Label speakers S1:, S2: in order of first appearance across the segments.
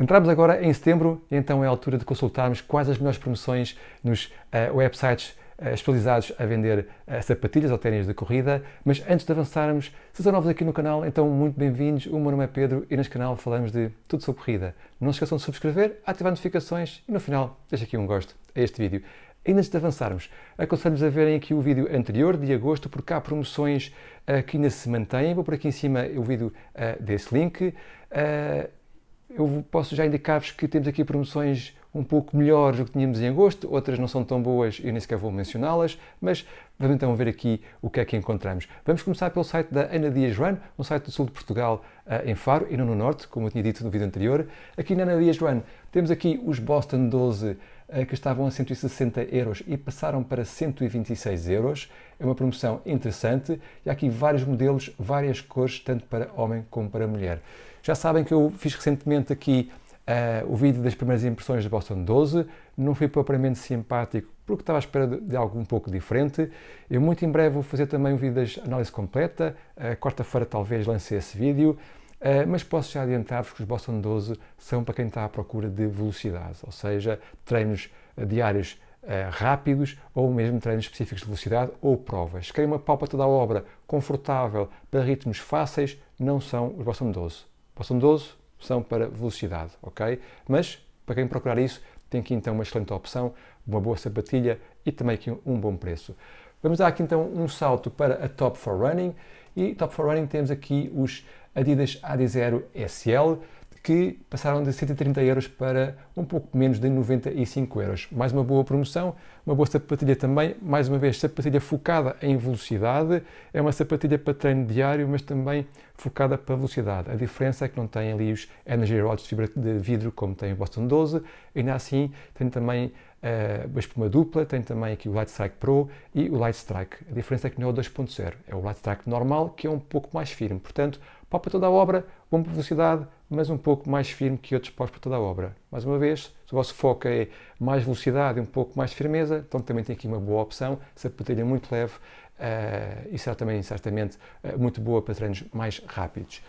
S1: Entramos agora em setembro então é a altura de consultarmos quais as melhores promoções nos uh, websites uh, especializados a vender uh, sapatilhas ou ténis de corrida. Mas antes de avançarmos, se são novos aqui no canal, então muito bem-vindos. O meu nome é Pedro e neste canal falamos de tudo sobre corrida. Não se esqueçam de subscrever, ativar notificações e no final deixa aqui um gosto a este vídeo. E antes de avançarmos, aconselho-vos a verem aqui o vídeo anterior de agosto, porque há promoções que ainda se mantêm. Vou por aqui em cima o vídeo desse link eu posso já indicar-vos que temos aqui promoções um pouco melhores do que tínhamos em agosto, outras não são tão boas e nem sequer vou mencioná-las, mas vamos então ver aqui o que é que encontramos. Vamos começar pelo site da Ana Dias Run, um site do sul de Portugal, eh, em Faro e não no norte, como eu tinha dito no vídeo anterior. Aqui na Ana Dias Run temos aqui os Boston 12 eh, que estavam a 160 euros e passaram para 126 euros. É uma promoção interessante e há aqui vários modelos, várias cores, tanto para homem como para mulher. Já sabem que eu fiz recentemente aqui uh, o vídeo das primeiras impressões da Boston 12. Não fui propriamente simpático porque estava à espera de, de, algo um pouco diferente. Eu muito em breve vou fazer também um vídeo da análise completa. Uh, Quarta-feira talvez lance esse vídeo. Uh, mas posso já adiantar-vos que os Boston 12 são para quem está à procura de velocidade, ou seja, treinos diários Uh, rápidos ou mesmo treinos específicos de velocidade ou provas. Se querem uma pau para toda obra confortável para ritmos fáceis, não são os Boston 12. Boston 12 são para velocidade, ok? Mas, para quem procurar isso, tem aqui então uma excelente opção, uma boa sapatilha e também aqui um bom preço. Vamos dar aqui então um salto para a Top for Running e Top for Running temos aqui os Adidas AD0 SL que passaram de 130 euros para um pouco menos de 95 euros. Mais uma boa promoção, uma boa sapatilha também, mais uma vez, sapatilha focada em velocidade, é uma sapatilha para treino diário, mas também focada para velocidade. A diferença é que não tem ali os Energy Rods de fibra de vidro, como tem o Boston 12, ainda assim tem também uh, espuma dupla, tem também aqui o Light Strike Pro e o Light Strike. A diferença é que não é o 2.0, é o Light Strike normal, que é um pouco mais firme. Portanto, pau para toda a obra, bom para velocidade, mas um pouco mais firme que outros paus para toda a obra. Mais uma vez, se o vosso foco é mais velocidade e um pouco mais firmeza, então também tem aqui uma boa opção, sapatilha muito leve uh, e será também certamente uh, muito boa para treinos mais rápidos.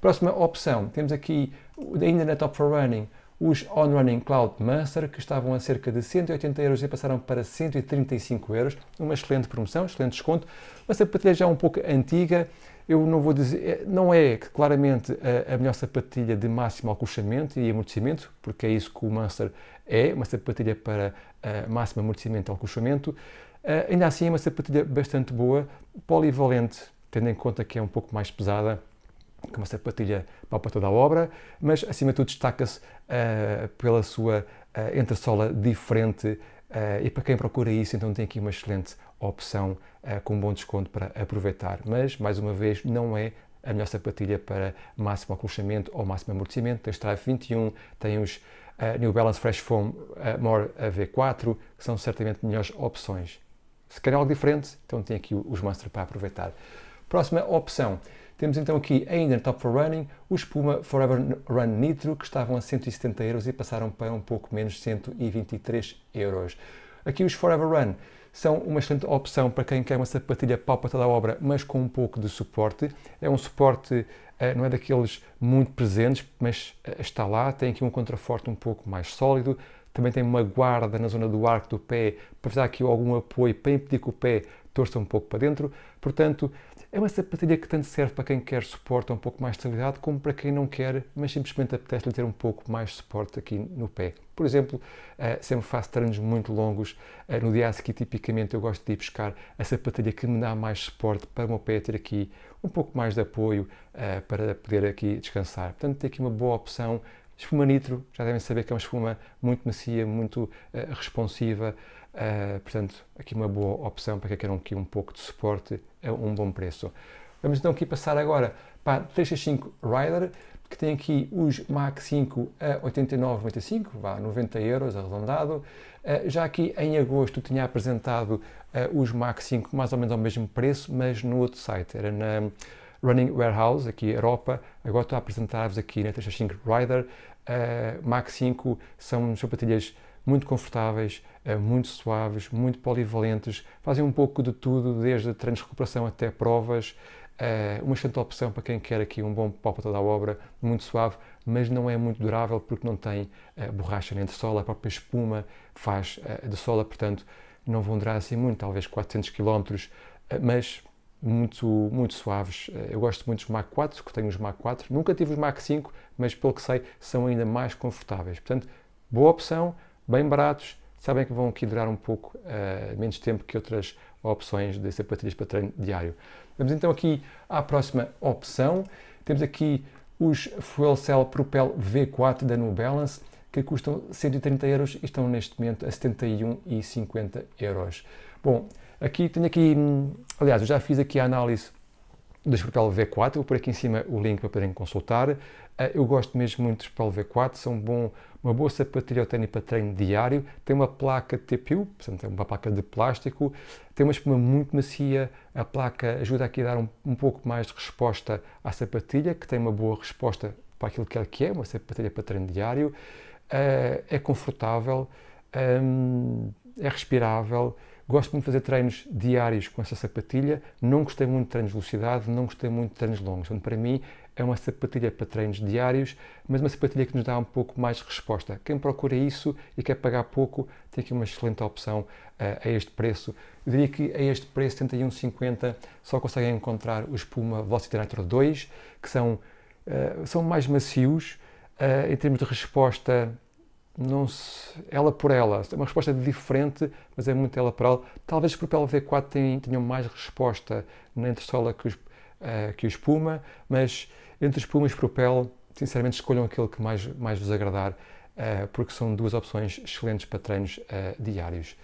S1: Próxima opção, temos aqui ainda na Top for Running os On Running Cloud Master, que estavam a cerca de 180 euros e passaram para 135 euros. Uma excelente promoção, excelente desconto. Uma sapatilha já um pouco antiga, eu não vou dizer, é, não é claramente a, a melhor sapatilha de máximo acolchamento e amortecimento, porque é isso que o Monster é, uma sapatilha para uh, máximo amortecimento e acolchamento. Uh, ainda assim é uma sapatilha bastante boa, polivalente, tendo em conta que é um pouco mais pesada que uma sapatilha para toda a obra, mas acima de tudo destaca-se uh, pela sua uh, entressola diferente Uh, e para quem procura isso, então tem aqui uma excelente opção uh, com um bom desconto para aproveitar. Mas, mais uma vez, não é a melhor sapatilha para máximo acolchamento ou máximo amortecimento. Tem os Strive 21, tem os uh, New Balance Fresh Foam More V4, que são certamente melhores opções. Se querem algo diferente, então tem aqui os Monster para aproveitar. Próxima opção. Temos então aqui ainda no Top for Running os Puma Forever Run Nitro que estavam a 170 euros e passaram para um pouco menos 123 euros. Aqui os Forever Run são uma excelente opção para quem quer uma sapatilha pau para toda a obra, mas com um pouco de suporte. É um suporte, eh, não é daqueles muito presentes, mas eh, está lá, tem aqui um contraforte um pouco mais sólido, também tem uma guarda na zona do arco do pé para dar aqui algum apoio para impedir que o pé torça um pouco para dentro. Portanto, é uma sapatilha que tanto serve para quem quer suporte um pouco mais de estabilidade, como para quem não quer, mas simplesmente apetece-lhe ter um pouco mais de suporte aqui no pé. Por exemplo, uh, sempre faço treinos muito longos, uh, no dia a seguir tipicamente eu gosto de ir buscar a sapatilha que me dá mais suporte para o meu pé ter aqui um pouco mais de apoio uh, para poder aqui descansar. Portanto, tem aqui uma boa opção. Espuma Nitro, já devem saber que é uma espuma muito macia, muito responsiva, Uh, portanto, aqui uma boa opção para quem quer aqui um pouco de suporte a um bom preço. Vamos então aqui passar agora para a 365 Rider, que tem aqui os Mac 5 a 89,95, vá 90 euros arredondado. Uh, já aqui em agosto tinha apresentado uh, os Mac 5 mais ou menos ao mesmo preço, mas no outro site, era na Running Warehouse, aqui Europa. Agora estou a apresentar-vos aqui na 365 Rider. Mac 5 são sapatilhas muito confortáveis, eh, muito suaves, muito polivalentes, fazem um pouco de tudo, desde treinos de recuperação até provas. Eh, uma excelente opção para quem quer aqui um bom pau para toda a obra, muito suave, mas não é muito durável porque não tem uh, borracha nem de sola, a própria espuma faz de sola, portanto não vão durar assim muito, talvez 400 km, mas muito, muito suaves. Eu gosto muito dos Mach 4, que tenho os Mach 4, nunca tive os Mach 5, mas pelo que sei são ainda mais confortáveis. Portanto, boa opção, bem baratos, sabem que vão aqui durar um pouco menos tempo que outras opções de sapatilhas para treino diário. Vamos então aqui à próxima opção. Temos aqui os Fuel Cell Propel V4 da New Balance, que custam 130 euros e estão neste momento a 71,50 euros. Bom, aqui tenho aqui, hum, aliás, eu já fiz aqui a análise dos Propel V4, vou pôr aqui em cima o link para poderem consultar. Ah, eu gosto mesmo muito dos Propel V4, são bom, uma boa sapatilha ténis para treino diário, tem uma placa TPU, portanto é uma placa de plástico, tem uma espuma muito macia, a placa ajuda aqui a dar um, um pouco mais de resposta à sapatilha, que tem uma boa resposta para aquilo que ela que é, uma sapatilha para treino diário, uh, é confortável, um, é respirável, Gosto muito de fazer treinos diários com essa sapatilha. Não gostei muito de treinos de velocidade, não gostei muito de treinos longos. Então, para mim, é uma sapatilha para treinos diários, mas uma sapatilha que nos dá um pouco mais de resposta. Quem procura isso e quer pagar pouco, tem aqui uma excelente opção uh, a este preço. Eu diria que a este preço, 71,50, só conseguem encontrar o Espuma Velocity Nitro 2, que são, uh, são mais macios. Uh, em termos de resposta, não se, ela por ela. É uma resposta diferente, mas é muito ela por ela. Talvez os Propel V4 tenham mais resposta na entressola que, os, uh, que o espuma, mas entre espuma e Propel, sinceramente, escolham aquele que mais, mais vos agradar, uh, porque são duas opções excelentes para treinos uh, diários.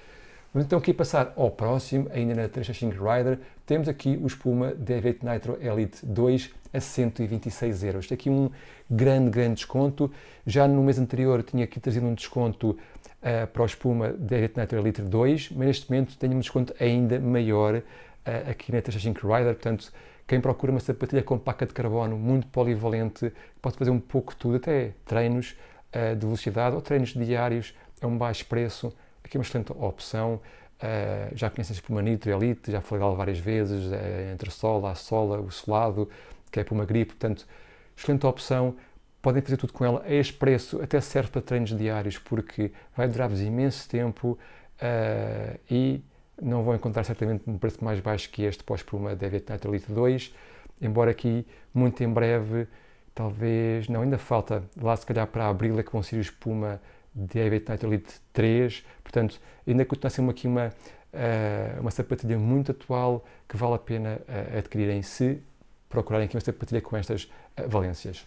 S1: Vamos então aqui passar ao próximo, ainda na 365 Rider, temos aqui o espuma D8 Nitro Elite 2 a 126 euros. Tem aqui um grande, grande desconto. Já no mês anterior tinha aqui trazido um desconto uh, para o espuma D8 Nitro Elite 2, mas neste momento tenho um desconto ainda maior uh, aqui na 365 Rider, portanto quem procura uma sapatilha com placa de carbono muito polivalente, pode fazer um pouco tudo, até treinos uh, de velocidade ou treinos diários a um baixo preço, aqui é uma excelente opção. Uh, já conheces Puma Nitro Elite, já falei dela várias vezes, uh, entre a sola, a sola, o solado, que é Puma Grip, portanto, excelente opção. Podem fazer tudo com ela a preço, até serve para treinos diários, porque vai durar-vos imenso tempo uh, e não vão encontrar certamente um preço mais baixo que este pós-Puma Deviant Nitro Elite 2, embora aqui, muito em breve, talvez, não, ainda falta, lá se calhar para abril é que vão ser os Puma Deviant Nitro Elite 3, portanto, ainda continua a ser aqui uma, uh, uma sapatilha muito atual que vale a pena uh, adquirirem se procurarem aqui uma sapatilha com estas uh, valências.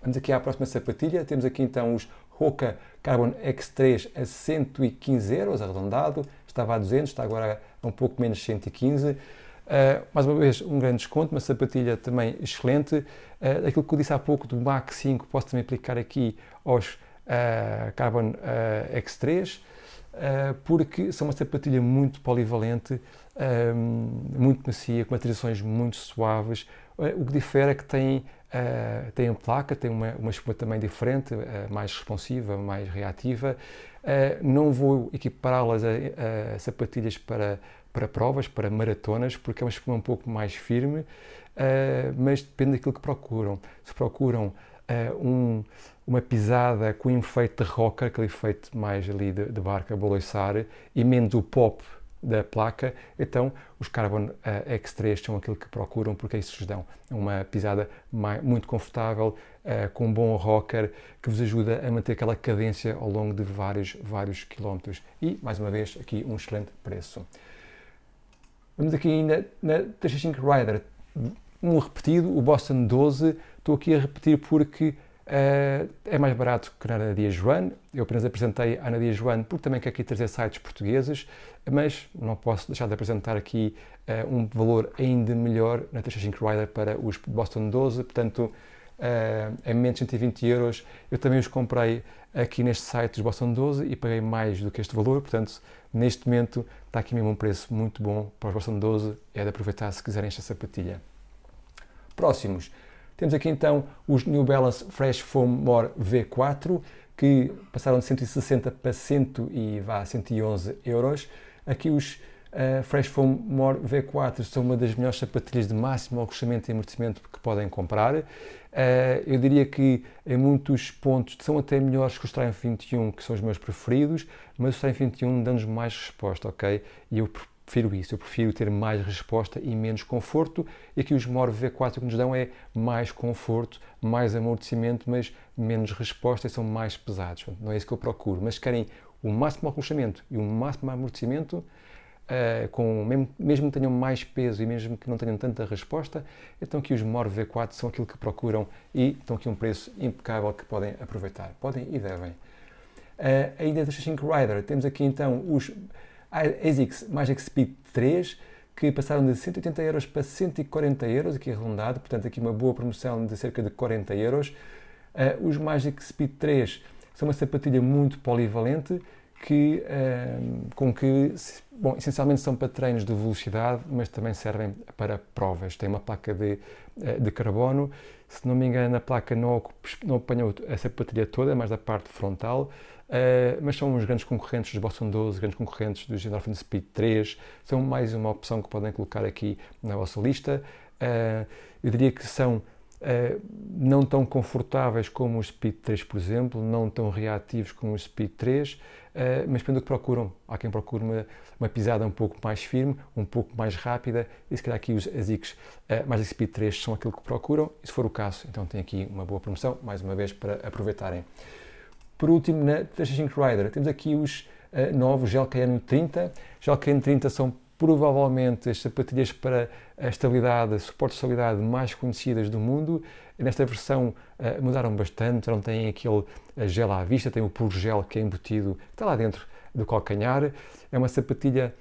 S1: Vamos aqui à próxima sapatilha, temos aqui então os Hoka Carbon X3 a 115 euros, arredondado, estava a 200, está agora a um pouco menos 115. Uh, mais uma vez, um grande desconto, uma sapatilha também excelente. Uh, aquilo que eu disse há pouco do Mach 5, posso também aplicar aqui aos uh, Carbon uh, X3, uh, porque são uma sapatilha muito polivalente, muito macia, com materializações muito suaves. o que difere é que tem, tem placa, tem uma, uma espuma também diferente, mais responsiva, mais reativa. não vou equipará-las a, a sapatilhas para para provas, para maratonas, porque é uma espuma um pouco mais firme, mas depende daquilo que procuram. Se procuram uh, um, uma pisada com efeito de rocker, aquele efeito mais ali de, de barca, boloiçar, e menos o pop da placa, então os Carbon uh, X3 são aquilo que procuram porque isso vos dão uma pisada mais, muito confortável, uh, com um bom rocker que vos ajuda a manter aquela cadência ao longo de vários, vários quilómetros. E, mais uma vez, aqui um excelente preço. Vamos aqui ainda na 365 Rider, um repetido, o Boston 12, estou aqui a repetir porque Uh, é mais barato que na Nadia Joan. Eu apenas apresentei a Nadia Joan porque também quero aqui trazer sites portugueses, mas não posso deixar de apresentar aqui uh, um valor ainda melhor na 365 Rider para os Boston 12, portanto, uh, menos de 120 euros. Eu também os comprei aqui neste site dos Boston 12 e paguei mais do que este valor, portanto, neste momento está aqui mesmo um preço muito bom para os Boston 12, é de aproveitar se quiserem esta sapatilha. Próximos. Temos aqui então os New Balance Fresh Foam More V4, que passaram de 160 para 100 e vá, 111 euros. Aqui os Uh, Fresh Foam More V4 são uma das melhores sapatilhas de máximo alojamento e amortecimento que podem comprar. Uh, eu diria que em muitos pontos são até melhores que os Triumph 21, que são os meus preferidos, mas os Triumph 21 dão-nos mais resposta, ok? E eu prefiro isso, eu prefiro ter mais resposta e menos conforto. E aqui os More V4 que nos dão é mais conforto, mais amortecimento, mas menos resposta e são mais pesados. Não é isso que eu procuro. Mas se querem o máximo alojamento e o máximo amortecimento, Uh, com, mesmo, mesmo, que tenham mais peso e mesmo que não tenham tanta resposta, então aqui os More V4 são aquilo que procuram e estão aqui um preço impecável que podem aproveitar. Podem e devem. Uh, ainda da Sync Rider, temos aqui então os ASICS Magic Speed 3, que passaram de 180 euros para 140 euros, aqui arredondado, portanto aqui uma boa promoção de cerca de 40 euros. Uh, os Magic Speed 3 são uma sapatilha muito polivalente, que, com que Bom, essencialmente são para treinos de velocidade, mas também servem para provas. Tem uma placa de, eh, de carbono. Se não me engano, a placa não, não apanhou a sapatilha toda, mas da parte frontal. Uh, mas são os grandes concorrentes dos Boston 12, grandes concorrentes dos Endorphin Speed 3. São mais uma opção que podem colocar aqui na vossa lista. Uh, eu diria que são não tão confortáveis como o Speed 3, por exemplo, não tão reativos como o Speed 3, uh, mas do que procuram. Há quem procure uma, uma, pisada um pouco mais firme, um pouco mais rápida, e se calhar aqui os ASICs uh, mais Speed 3 são aquilo que procuram, e se for o caso, então tem aqui uma boa promoção, mais uma vez, para aproveitarem. Por último, na Trashing Rider, temos aqui os novos Gel KN 30. Gel KN 30 são provavelmente as sapatilhas para a estabilidade, suporte de estabilidade mais conhecidas do mundo. Nesta versão uh, mudaram bastante, não têm aquele eh, gel à vista, tem o puro gel que é embutido, que está lá dentro do calcanhar. É uma sapatilha,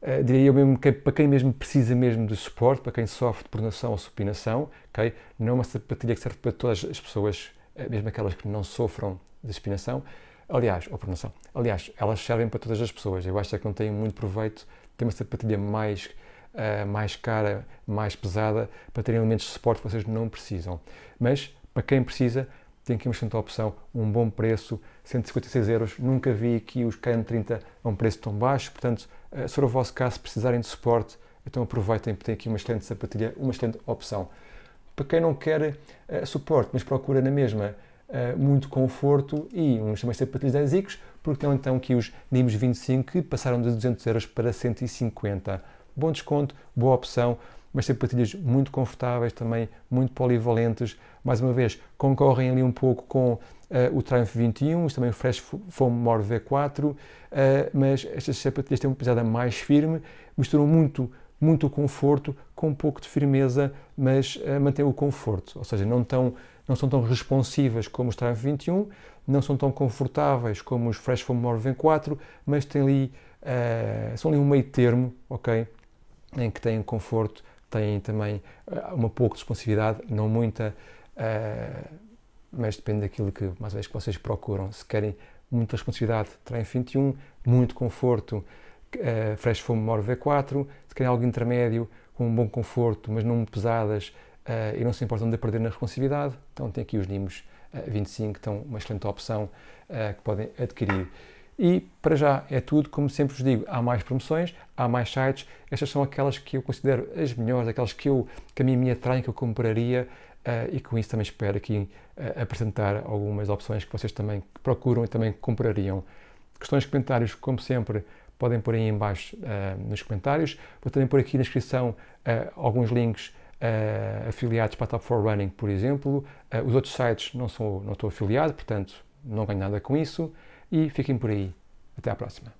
S1: uh, diria eu mesmo, que para quem mesmo precisa mesmo de suporte, para quem sofre de pronação ou supinação, okay? não é uma sapatilha que serve para todas as pessoas, mesmo aquelas que não sofram de supinação. Aliás, ou pronação. Aliás, elas servem para todas as pessoas. Eu acho é que não têm muito proveito ter uma sapatilha mais, uh, mais cara, mais pesada, para terem elementos de suporte que vocês não precisam. Mas, para quem precisa, tem aqui uma excelente opção, um bom preço, 156 euros. Nunca vi aqui os KN30 a um preço tão baixo, portanto, uh, se for o vosso caso, precisarem de suporte, então aproveitem, porque tem aqui uma excelente sapatilha, uma excelente opção. Para quem não quer uh, suporte, mas procura na mesma muito conforto e uns também sapatilhas ASICS, porque tem então aqui os NIMS 25 que passaram de 200 euros para 150. Bom desconto, boa opção, mas sapatilhas muito confortáveis, também muito polivalentes. Mais uma vez, concorrem ali um pouco com uh, o Triumph 21, também o Fresh Foam More V4, uh, mas estas sapatilhas têm uma pesada mais firme, misturam muito muito conforto com um pouco de firmeza, mas uh, mantém o conforto, ou seja, não, tão, não são tão responsivas como os Triumph 21, não são tão confortáveis como os Fresh Foam More V4, mas têm ali, uh, são ali um meio termo, ok? Em que têm conforto, têm também uh, uma pouca responsividade, não muita, uh, mas depende daquilo que, mais uma vez, que vocês procuram. Se querem muita responsividade, Triumph 21, muito conforto, Fresh Foam More V4, se querem algo intermédio, com um bom conforto, mas não pesadas e não se importam de perder na responsividade, então tem aqui os Nimos 25, então uma excelente opção uh, que podem adquirir. E para já é tudo, como sempre vos digo, há mais promoções, há mais sites, estas são aquelas que eu considero as melhores, aquelas que, eu, que a mim me atraem, que eu compraria uh, e com isso também espero aqui uh, apresentar algumas opções que vocês também procuram e também comprariam. Questões, comentários, como sempre, podem pôr aí em baixo nos comentários. Vou também pôr aqui na descrição alguns links uh, afiliados para a Top 4 Running, por exemplo. Uh, os outros sites não, sou, não estou afiliado, portanto não ganho nada com isso. E fiquem por aí. Até à próxima.